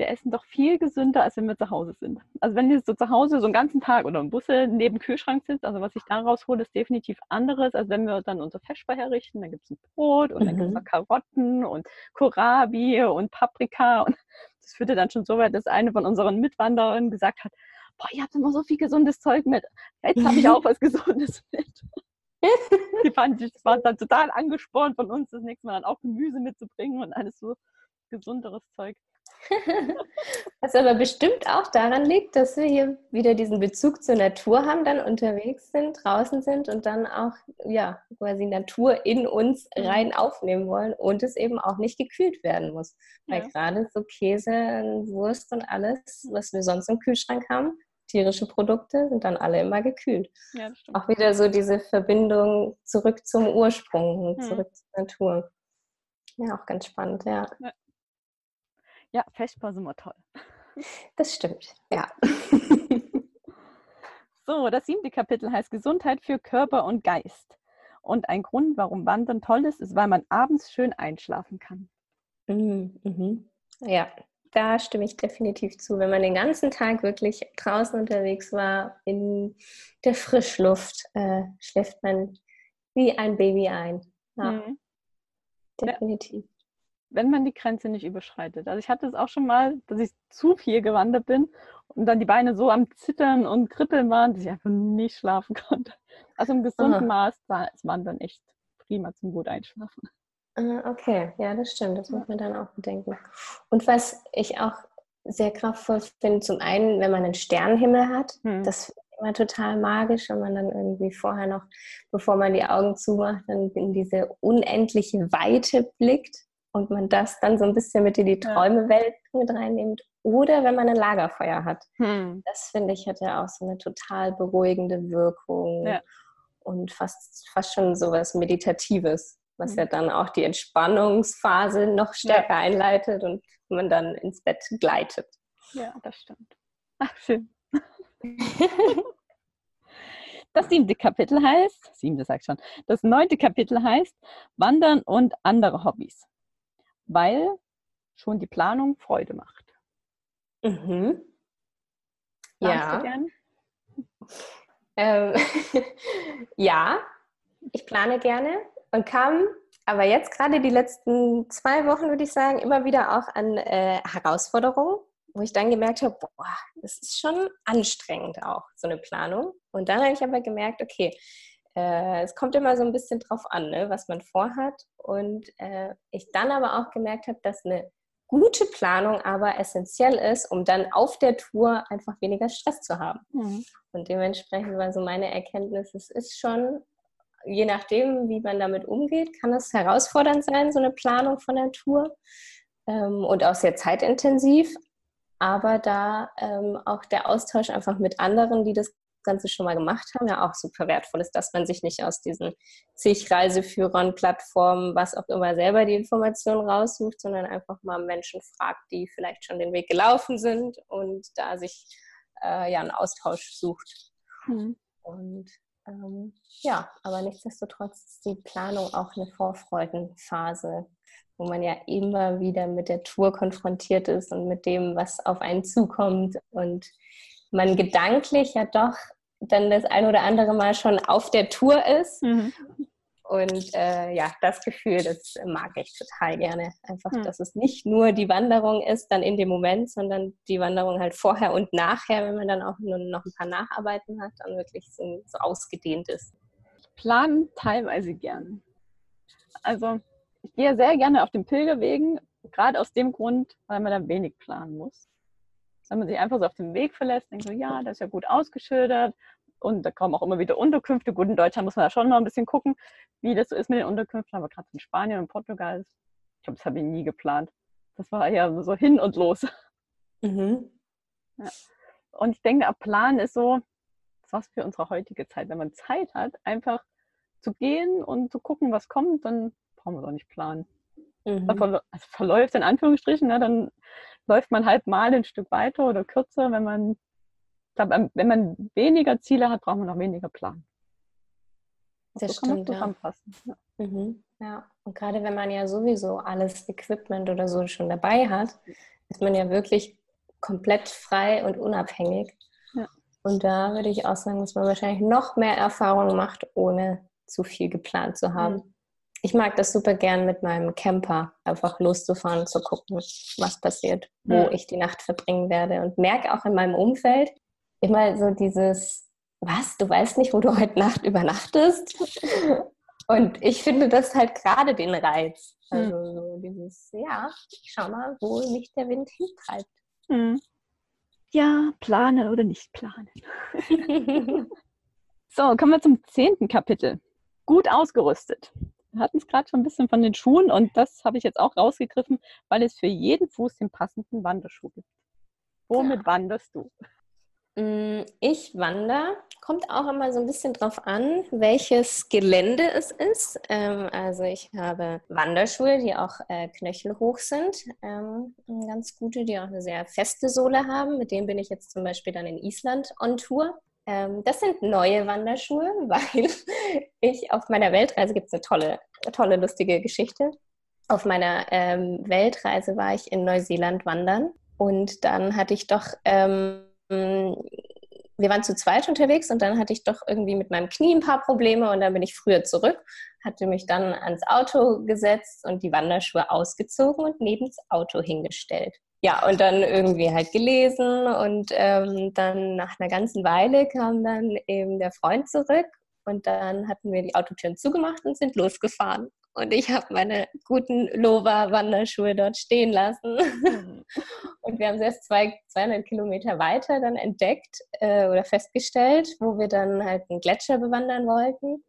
wir essen doch viel gesünder, als wenn wir zu Hause sind. Also wenn wir so zu Hause so einen ganzen Tag oder im Busse neben dem Kühlschrank sitzt, also was ich da raushole, ist definitiv anderes, als wenn wir dann unser Feschbar herrichten. Dann gibt es ein Brot und mhm. dann gibt es Karotten und Kohlrabi und Paprika. Und das führte dann schon so weit, dass eine von unseren Mitwanderern gesagt hat, boah, ihr habt immer so viel gesundes Zeug mit. Jetzt habe ich auch was Gesundes mit. Die fanden, das war dann total angespornt von uns, das nächste Mal dann auch Gemüse mitzubringen und alles so gesunderes Zeug. Was aber bestimmt auch daran liegt, dass wir hier wieder diesen Bezug zur Natur haben, dann unterwegs sind, draußen sind und dann auch ja quasi Natur in uns mhm. rein aufnehmen wollen und es eben auch nicht gekühlt werden muss. Weil ja. gerade so Käse, Wurst und alles, was wir sonst im Kühlschrank haben, tierische Produkte sind dann alle immer gekühlt. Ja, auch wieder so diese Verbindung zurück zum Ursprung, hm. zurück zur Natur. Ja, auch ganz spannend, ja. Ja, ja Feschbar sind wir toll. Das stimmt, ja. so, das siebte Kapitel heißt Gesundheit für Körper und Geist. Und ein Grund, warum Wandern toll ist, ist, weil man abends schön einschlafen kann. Mhm. Mhm. Ja, da stimme ich definitiv zu. Wenn man den ganzen Tag wirklich draußen unterwegs war, in der Frischluft, äh, schläft man wie ein Baby ein. Ja, mhm. Definitiv. Wenn man die Grenze nicht überschreitet. Also ich hatte es auch schon mal, dass ich zu viel gewandert bin und dann die Beine so am Zittern und Kribbeln waren, dass ich einfach nicht schlafen konnte. Also im gesunden Aha. Maß war es Wandern echt prima zum gut einschlafen. Ah, okay, ja, das stimmt. Das muss man dann auch bedenken. Und was ich auch sehr kraftvoll finde, zum einen, wenn man einen Sternenhimmel hat, hm. das finde ich immer total magisch, wenn man dann irgendwie vorher noch, bevor man die Augen zumacht, dann in diese unendliche Weite blickt und man das dann so ein bisschen mit in die Träumewelt mit reinnimmt. Oder wenn man ein Lagerfeuer hat. Hm. Das finde ich hat ja auch so eine total beruhigende Wirkung ja. und fast, fast schon so was Meditatives was ja mhm. dann auch die Entspannungsphase noch stärker ja. einleitet und man dann ins Bett gleitet. Ja, das stimmt. Ach, schön. Das siebte Kapitel heißt, siebte sag ich schon, das neunte Kapitel heißt Wandern und andere Hobbys, weil schon die Planung Freude macht. Mhm. ja. Ähm, ja, ich plane gerne und kam aber jetzt gerade die letzten zwei Wochen, würde ich sagen, immer wieder auch an äh, Herausforderungen, wo ich dann gemerkt habe, boah, das ist schon anstrengend auch, so eine Planung. Und dann habe ich aber gemerkt, okay, äh, es kommt immer so ein bisschen drauf an, ne, was man vorhat. Und äh, ich dann aber auch gemerkt habe, dass eine gute Planung aber essentiell ist, um dann auf der Tour einfach weniger Stress zu haben. Mhm. Und dementsprechend war so meine Erkenntnis, es ist schon je nachdem, wie man damit umgeht, kann es herausfordernd sein, so eine Planung von der Tour ähm, und auch sehr zeitintensiv. Aber da ähm, auch der Austausch einfach mit anderen, die das Ganze schon mal gemacht haben, ja auch super wertvoll ist, dass man sich nicht aus diesen zig Reiseführern, Plattformen, was auch immer selber die Informationen raussucht, sondern einfach mal Menschen fragt, die vielleicht schon den Weg gelaufen sind und da sich äh, ja einen Austausch sucht. Mhm. Und Ähm, ja, aber nichtsdestotrotz ist die Planung auch eine Vorfreudenphase, wo man ja immer wieder mit der Tour konfrontiert ist und mit dem, was auf einen zukommt und man gedanklich ja doch dann das ein oder andere Mal schon auf der Tour ist. Mhm. Und äh, ja, das Gefühl, das mag ich total gerne. Einfach, mhm. dass es nicht nur die Wanderung ist, dann in dem Moment, sondern die Wanderung halt vorher und nachher, wenn man dann auch nur noch ein paar Nacharbeiten hat, dann wirklich so, so ausgedehnt ist. Ich plane teilweise gern. Also ich gehe sehr gerne auf den Pilgerwegen, gerade aus dem Grund, weil man da wenig planen muss wenn man sich einfach so auf den Weg verlässt, denkt so, ja, das ist ja gut ausgeschildert und da kommen auch immer wieder Unterkünfte. Gut, in Deutschland muss man da schon noch ein bisschen gucken, wie das so ist mit den Unterkünften, aber gerade in Spanien und Portugal, ich glaube, das habe ich nie geplant. Das war ja so hin und los. Mhm. Ja. Und ich denke, der Plan ist so, das was für unsere heutige Zeit. Wenn man Zeit hat, einfach zu gehen und zu gucken, was kommt, dann brauchen wir auch nicht planen. Mhm. Also verläuft in Anführungsstrichen, ne, dann läuft man halt mal ein Stück weiter oder kürzer. Wenn man, glaube, wenn man weniger Ziele hat, braucht man noch weniger Plan. Das so stimmt, ja. Ja. Mhm. ja. Und gerade wenn man ja sowieso alles Equipment oder so schon dabei hat, ist man ja wirklich komplett frei und unabhängig. Ja. Und da würde ich auch sagen, dass man wahrscheinlich noch mehr Erfahrung macht, ohne zu viel geplant zu haben. Mhm ich mag das super gern mit meinem Camper, einfach loszufahren, zu gucken, was passiert, wo ich die Nacht verbringen werde und merke auch in meinem Umfeld immer so dieses, was, du weißt nicht, wo du heute Nacht übernachtest? Und ich finde das halt gerade den Reiz. Hm. Also so dieses, ja, ich schau mal, wo mich der Wind hintreibt. Hm. Ja, planen oder nicht planen. so, kommen wir zum zehnten Kapitel. Gut ausgerüstet. Wir hatten es gerade schon ein bisschen von den Schuhen und das habe ich jetzt auch rausgegriffen, weil es für jeden Fuß den passenden Wanderschuh gibt. Womit ja. wanderst du? Mm, ich wandere, kommt auch immer so ein bisschen drauf an, welches Gelände es ist. Ähm, also ich habe Wanderschuhe, die auch äh, knöchelhoch sind, ähm, ganz gute, die auch eine sehr feste Sohle haben. Mit denen bin ich jetzt zum Beispiel dann in Island on Tour. Ähm, das sind neue Wanderschuhe, weil ich auf meiner Weltreise gibt es eine tolle, tolle, lustige Geschichte. Auf meiner Weltreise war ich in Neuseeland wandern und dann hatte ich doch, wir waren zu zweit unterwegs und dann hatte ich doch irgendwie mit meinem Knie ein paar Probleme und dann bin ich früher zurück, hatte mich dann ans Auto gesetzt und die Wanderschuhe ausgezogen und neben das Auto hingestellt ja, und dann irgendwie halt gelesen und ähm, dann nach einer ganzen Weile kam dann eben der Freund zurück und dann hatten wir die Autotüren zugemacht und sind losgefahren. Und ich habe meine guten Lova-Wanderschuhe dort stehen lassen. Mhm. Und wir haben sie erst zwei, 200 Kilometer weiter dann entdeckt äh, oder festgestellt, wo wir dann halt einen Gletscher bewandern wollten,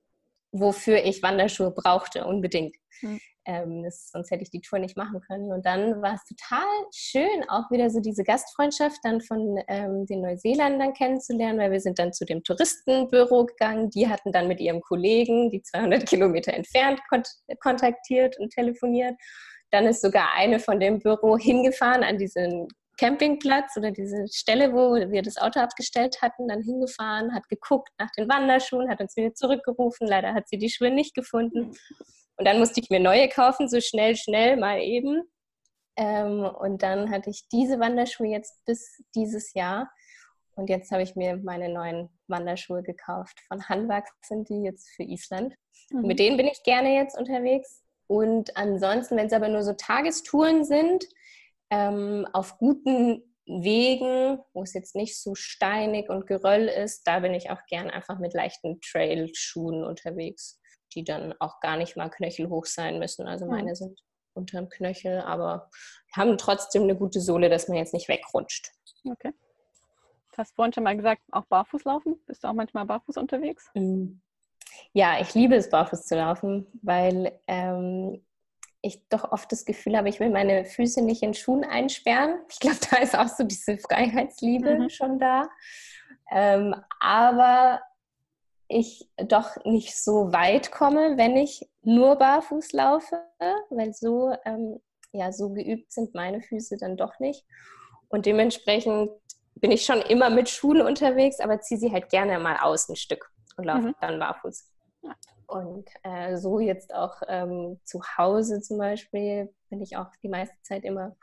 wofür ich Wanderschuhe brauchte, unbedingt. Mhm. Ähm, das, sonst hätte ich die Tour nicht machen können. Und dann war es total schön, auch wieder so diese Gastfreundschaft dann von ähm, den Neuseeländern kennenzulernen, weil wir sind dann zu dem Touristenbüro gegangen. Die hatten dann mit ihrem Kollegen, die 200 Kilometer entfernt, kont kontaktiert und telefoniert. Dann ist sogar eine von dem Büro hingefahren an diesen Campingplatz oder diese Stelle, wo wir das Auto abgestellt hatten, dann hingefahren, hat geguckt nach den Wanderschuhen, hat uns wieder zurückgerufen. Leider hat sie die Schuhe nicht gefunden. Und dann musste ich mir neue kaufen, so schnell, schnell, mal eben. Ähm, und dann hatte ich diese Wanderschuhe jetzt bis dieses Jahr. Und jetzt habe ich mir meine neuen Wanderschuhe gekauft. Von Hanwag sind die jetzt für Island. Mhm. Mit denen bin ich gerne jetzt unterwegs. Und ansonsten, wenn es aber nur so Tagestouren sind, ähm, auf guten Wegen, wo es jetzt nicht so steinig und Geröll ist, da bin ich auch gern einfach mit leichten Trailschuhen unterwegs die dann auch gar nicht mal knöchelhoch sein müssen. Also meine sind unter dem Knöchel, aber haben trotzdem eine gute Sohle, dass man jetzt nicht wegrutscht. Okay. Du hast vorhin schon mal gesagt, auch barfuß laufen. Bist du auch manchmal barfuß unterwegs? Mm. Ja, ich liebe es, barfuß zu laufen, weil ähm, ich doch oft das Gefühl habe, ich will meine Füße nicht in Schuhen einsperren. Ich glaube, da ist auch so diese Freiheitsliebe mhm. schon da. Ähm, aber ich doch nicht so weit komme, wenn ich nur barfuß laufe, weil so, ähm, ja, so geübt sind meine Füße dann doch nicht. Und dementsprechend bin ich schon immer mit Schuhen unterwegs, aber ziehe sie halt gerne mal aus ein Stück. und laufe mhm. dann barfuß. Und äh, so jetzt auch ähm, zu Hause zum Beispiel bin ich auch die meiste Zeit immer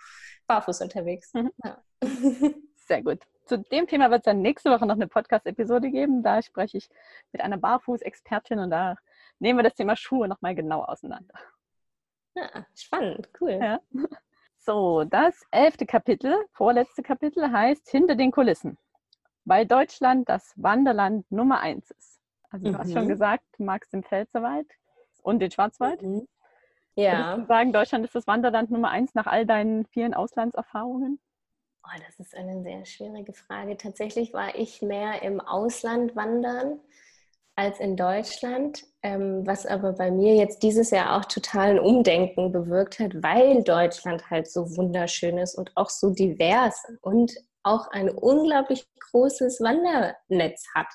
barfuß unterwegs. Mhm. Ja. Sehr gut. Zu dem Thema wird es dann nächste Woche noch eine Podcast-Episode geben. Da spreche ich mit einer Barfuß-Expertin und da nehmen wir das Thema Schuhe nochmal genau auseinander. Ja, spannend, cool. Ja. So, das elfte Kapitel, vorletzte Kapitel heißt Hinter den Kulissen, weil Deutschland das Wanderland Nummer eins ist. Also du mhm. hast schon mhm. gesagt, du magst den Pfälzerwald und den Schwarzwald. Mhm. Ja. Würdest du sagen, Deutschland ist das Wanderland Nummer eins nach all deinen vielen Auslandserfahrungen? Oh, das ist eine sehr schwierige Frage. Tatsächlich war ich mehr im Ausland wandern als in Deutschland, ähm, was aber bei mir jetzt dieses Jahr auch total ein Umdenken bewirkt hat, weil Deutschland halt so wunderschön ist und auch so divers und auch ein unglaublich großes Wandernetz hat.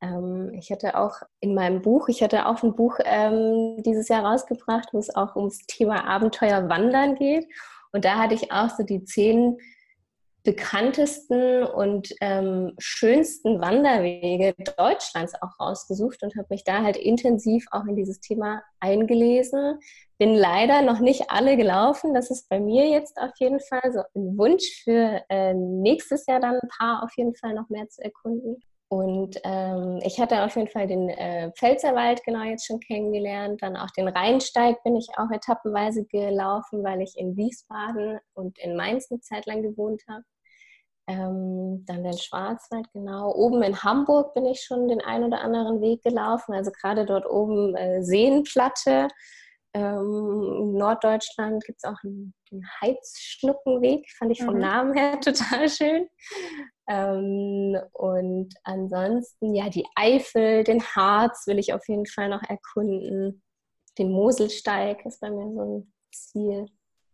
Ähm, ich hatte auch in meinem Buch, ich hatte auch ein Buch ähm, dieses Jahr rausgebracht, wo es auch ums Thema Abenteuer Wandern geht. Und da hatte ich auch so die zehn bekanntesten und ähm, schönsten Wanderwege Deutschlands auch rausgesucht und habe mich da halt intensiv auch in dieses Thema eingelesen. Bin leider noch nicht alle gelaufen. Das ist bei mir jetzt auf jeden Fall so ein Wunsch für äh, nächstes Jahr dann ein paar auf jeden Fall noch mehr zu erkunden. Und ähm, ich hatte auf jeden Fall den äh, Pfälzerwald genau jetzt schon kennengelernt. Dann auch den Rheinsteig bin ich auch etappenweise gelaufen, weil ich in Wiesbaden und in Mainz eine Zeit lang gewohnt habe. Ähm, dann den Schwarzwald, genau. Oben in Hamburg bin ich schon den ein oder anderen Weg gelaufen. Also gerade dort oben äh, Seenplatte. Ähm, in Norddeutschland gibt es auch einen, den Heizschnuckenweg, fand ich vom mhm. Namen her total schön. Ähm, und ansonsten, ja, die Eifel, den Harz will ich auf jeden Fall noch erkunden. Den Moselsteig ist bei mir so ein Ziel.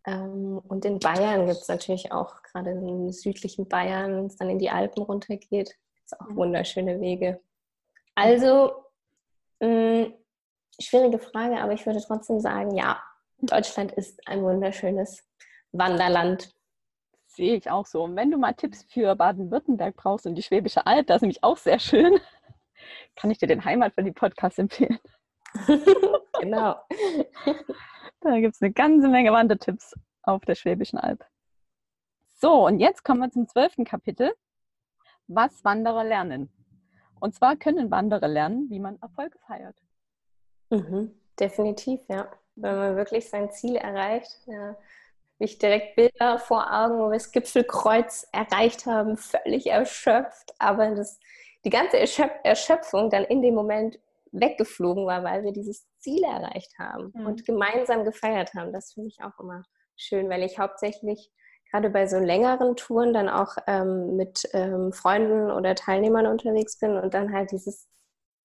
Ähm, und in Bayern gibt es natürlich auch, gerade im südlichen Bayern, wenn es dann in die Alpen runtergeht, gibt es auch wunderschöne Wege. Also, mh, mm, schwierige Frage, aber ich würde trotzdem sagen, ja, Deutschland ist ein wunderschönes Wanderland. Sehe ich auch so. Und wenn du mal Tipps für Baden-Württemberg brauchst und die Schwäbische Alb, das ist nämlich auch sehr schön, kann ich dir den Heimat für die Podcast empfehlen. genau. Da gibt es eine ganze Menge Wandertipps auf der Schwäbischen Alb. So, und jetzt kommen wir zum zwölften Kapitel. Was Wanderer lernen. Und zwar können Wanderer lernen, wie man Erfolge feiert. Mhm, definitiv, ja. Wenn man wirklich sein Ziel erreicht. Ja. Ich direkt Bilder vor Augen, wo wir das Gipfelkreuz erreicht haben, völlig erschöpft. Aber das, die ganze Erschöpfung dann in dem Moment weggeflogen war, weil wir dieses Ziel erreicht haben mhm. und gemeinsam gefeiert haben. Das finde ich auch immer schön, weil ich hauptsächlich gerade bei so längeren Touren dann auch ähm, mit ähm, Freunden oder Teilnehmern unterwegs bin und dann halt dieses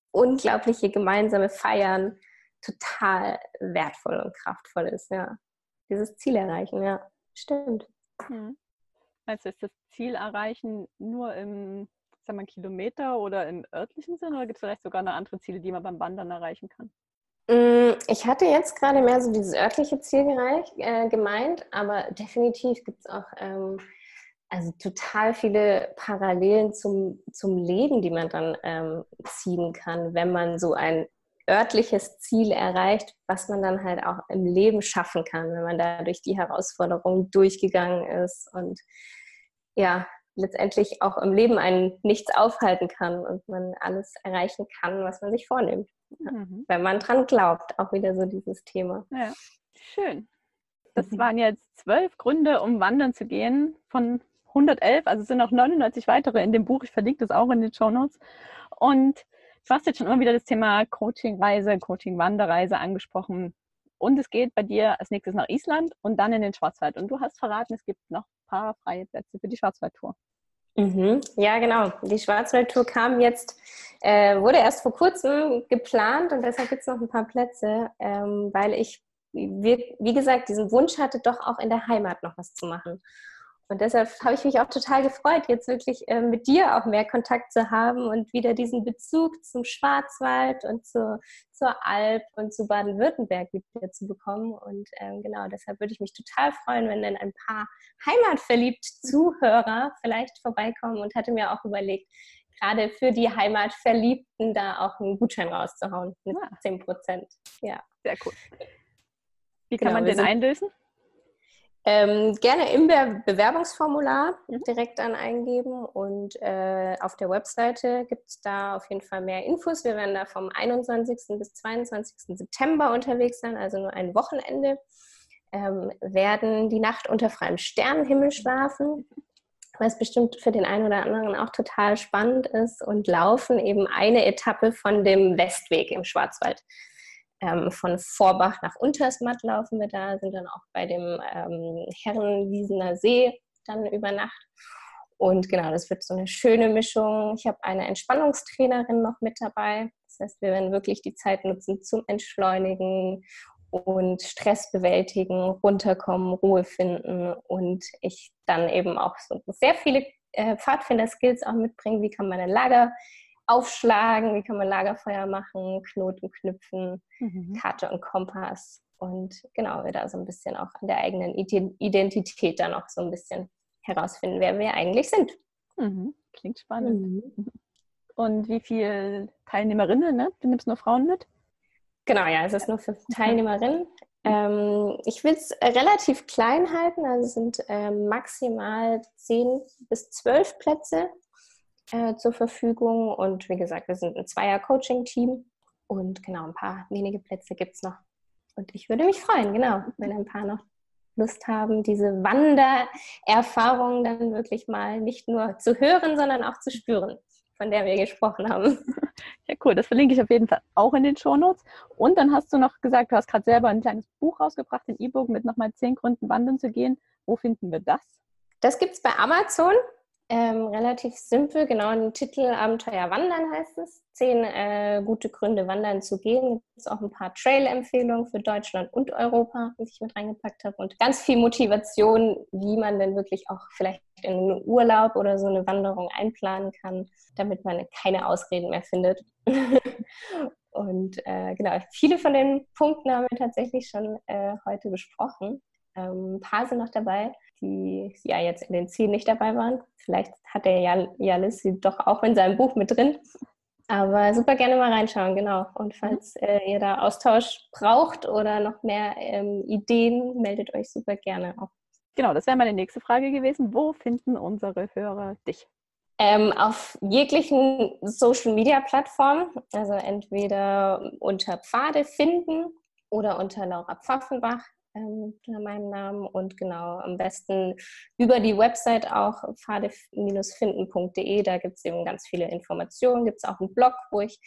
unglaubliche gemeinsame Feiern total wertvoll und kraftvoll ist, ja. Dieses Ziel erreichen, ja, stimmt. Mhm. Also ist das Ziel erreichen nur im sag mal, Kilometer oder im örtlichen Sinn oder gibt es vielleicht sogar noch andere Ziele, die man beim Wandern erreichen kann? Mm, ich hatte jetzt gerade mehr so dieses örtliche Ziel gereicht, äh, gemeint, aber definitiv gibt es auch ähm, also total viele Parallelen zum, zum Leben, die man dann ähm, ziehen kann, wenn man so ein örtliches Ziel erreicht, was man dann halt auch im Leben schaffen kann, wenn man da durch die Herausforderungen durchgegangen ist und ja, letztendlich auch im Leben einen nichts aufhalten kann und man alles erreichen kann, was man sich vornimmt. Mhm. Wenn man dran glaubt, auch wieder so dieses Thema. Ja, schön. Das mhm. waren jetzt zwölf Gründe, um wandern zu gehen von 111. Also es sind noch 99 weitere in dem Buch. Ich verlinke das auch in den Show Notes. Und du hast jetzt schon immer wieder das Thema Coaching-Reise, Coaching-Wanderreise angesprochen. Und es geht bei dir als nächstes nach Island und dann in den Schwarzwald. Und du hast verraten, es gibt noch ein paar freie Plätze für die Schwarzwaldtour. Mhm. Ja, genau. Die Schwarzwaldtour kam jetzt, äh, wurde erst vor kurzem geplant und deshalb gibt es noch ein paar Plätze, ähm, weil ich, wie, wie gesagt, diesen Wunsch hatte, doch auch in der Heimat noch was zu machen. Und deshalb habe ich mich auch total gefreut, jetzt wirklich äh, mit dir auch mehr Kontakt zu haben und wieder diesen Bezug zum Schwarzwald und zu, zur Alp und zu Baden-Württemberg wieder zu bekommen. Und ähm, genau, deshalb würde ich mich total freuen, wenn dann ein paar heimatverliebt Zuhörer vielleicht vorbeikommen und hatte mir auch überlegt, gerade für die Heimatverliebten da auch einen Gutschein rauszuhauen mit ah. 10 Prozent. Ja. Sehr cool. Wie kann genau, man den einlösen? Ähm, gerne im Be Bewerbungsformular mhm. direkt dann eingeben und äh, auf der Webseite gibt es da auf jeden Fall mehr Infos. Wir werden da vom 21. bis 22. September unterwegs sein, also nur ein Wochenende. Ähm, werden die Nacht unter freiem Sternenhimmel schlafen, was bestimmt für den einen oder anderen auch total spannend ist und laufen eben eine Etappe von dem Westweg im Schwarzwald ähm, von Vorbach nach Untersmatt laufen wir da, sind dann auch bei dem ähm, Herrenwiesener See dann über Nacht. Und genau, das wird so eine schöne Mischung. Ich habe eine Entspannungstrainerin noch mit dabei. Das heißt, wir werden wirklich die Zeit nutzen zum Entschleunigen und Stress bewältigen, runterkommen, Ruhe finden und ich dann eben auch so sehr viele äh, Pfadfinder-Skills auch mitbringen. Wie kann man ein Lager aufschlagen, wie kann man Lagerfeuer machen, Knoten knüpfen, mhm. Karte und Kompass. Und genau, wir da so ein bisschen auch an der eigenen Identität dann auch so ein bisschen herausfinden, wer wir eigentlich sind. Mhm. Klingt spannend. Mhm. Und wie viele Teilnehmerinnen, ne? Du nimmst nur Frauen mit? Genau, ja, es ist nur für Teilnehmerinnen. Ähm, ich will es relativ klein halten, also es sind äh, maximal 10 bis 12 Plätze äh, zur Verfügung. Und wie gesagt, wir sind ein Zweier-Coaching-Team und genau, ein paar wenige Plätze gibt es noch. Und ich würde mich freuen, genau, wenn ein paar noch Lust haben, diese Wandererfahrung dann wirklich mal nicht nur zu hören, sondern auch zu spüren, von der wir gesprochen haben. Ja, cool. Das verlinke ich auf jeden Fall auch in den Shownotes. Und dann hast du noch gesagt, du hast gerade selber ein kleines Buch rausgebracht, ein E-Book mit nochmal zehn Gründen wandern zu gehen. Wo finden wir das? Das gibt es bei Amazon. Ähm, relativ simpel, genau ein Titel Abenteuer Wandern heißt es. Zehn äh, gute Gründe, wandern zu gehen. Es gibt auch ein paar Trail-Empfehlungen für Deutschland und Europa, die ich mit reingepackt habe. Und ganz viel Motivation, wie man denn wirklich auch vielleicht in einen Urlaub oder so eine Wanderung einplanen kann, damit man keine Ausreden mehr findet. und äh, genau, viele von den Punkten haben wir tatsächlich schon äh, heute besprochen. Ähm, ein paar sind noch dabei die ja jetzt in den Zielen nicht dabei waren. Vielleicht hat der Jalis sie doch auch in seinem Buch mit drin. Aber super gerne mal reinschauen, genau. Und falls äh, ihr da Austausch braucht oder noch mehr ähm, Ideen, meldet euch super gerne auch. Genau, das wäre meine nächste Frage gewesen. Wo finden unsere Hörer dich? Ähm, auf jeglichen Social Media Plattformen, also entweder unter Pfade finden oder unter Laura Pfaffenbach ähm, unter meinem Namen und genau am besten über die Website auch pfade-finden.de. Da gibt es eben ganz viele Informationen. Gibt es auch einen Blog, wo ich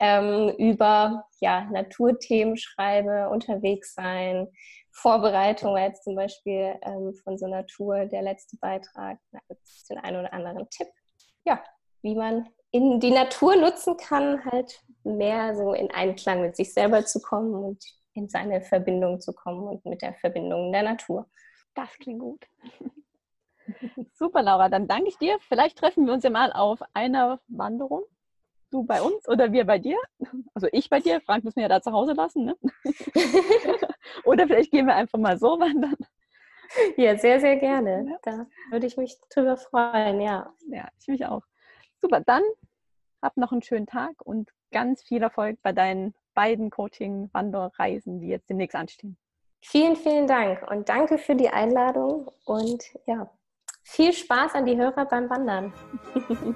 ähm, über ja, Naturthemen schreibe, unterwegs sein, Vorbereitung war jetzt zum Beispiel ähm, von so einer Tour der letzte Beitrag. Da gibt es den einen oder anderen Tipp, ja, wie man in die Natur nutzen kann, halt mehr so in Einklang mit sich selber zu kommen und in seine Verbindung zu kommen und mit der Verbindung der Natur. Das klingt gut. Super, Laura. Dann danke ich dir. Vielleicht treffen wir uns ja mal auf einer Wanderung. Du bei uns oder wir bei dir. Also ich bei dir. Frank müssen wir ja da zu Hause lassen. Ne? oder vielleicht gehen wir einfach mal so wandern. Ja, sehr, sehr gerne. Da würde ich mich drüber freuen, ja. Ja, ich mich auch. Super, dann hab noch einen schönen Tag und ganz viel Erfolg bei deinen beiden Coaching-Wanderreisen, die jetzt demnächst anstehen. Vielen, vielen Dank und danke für die Einladung und ja, viel Spaß an die Hörer beim Wandern.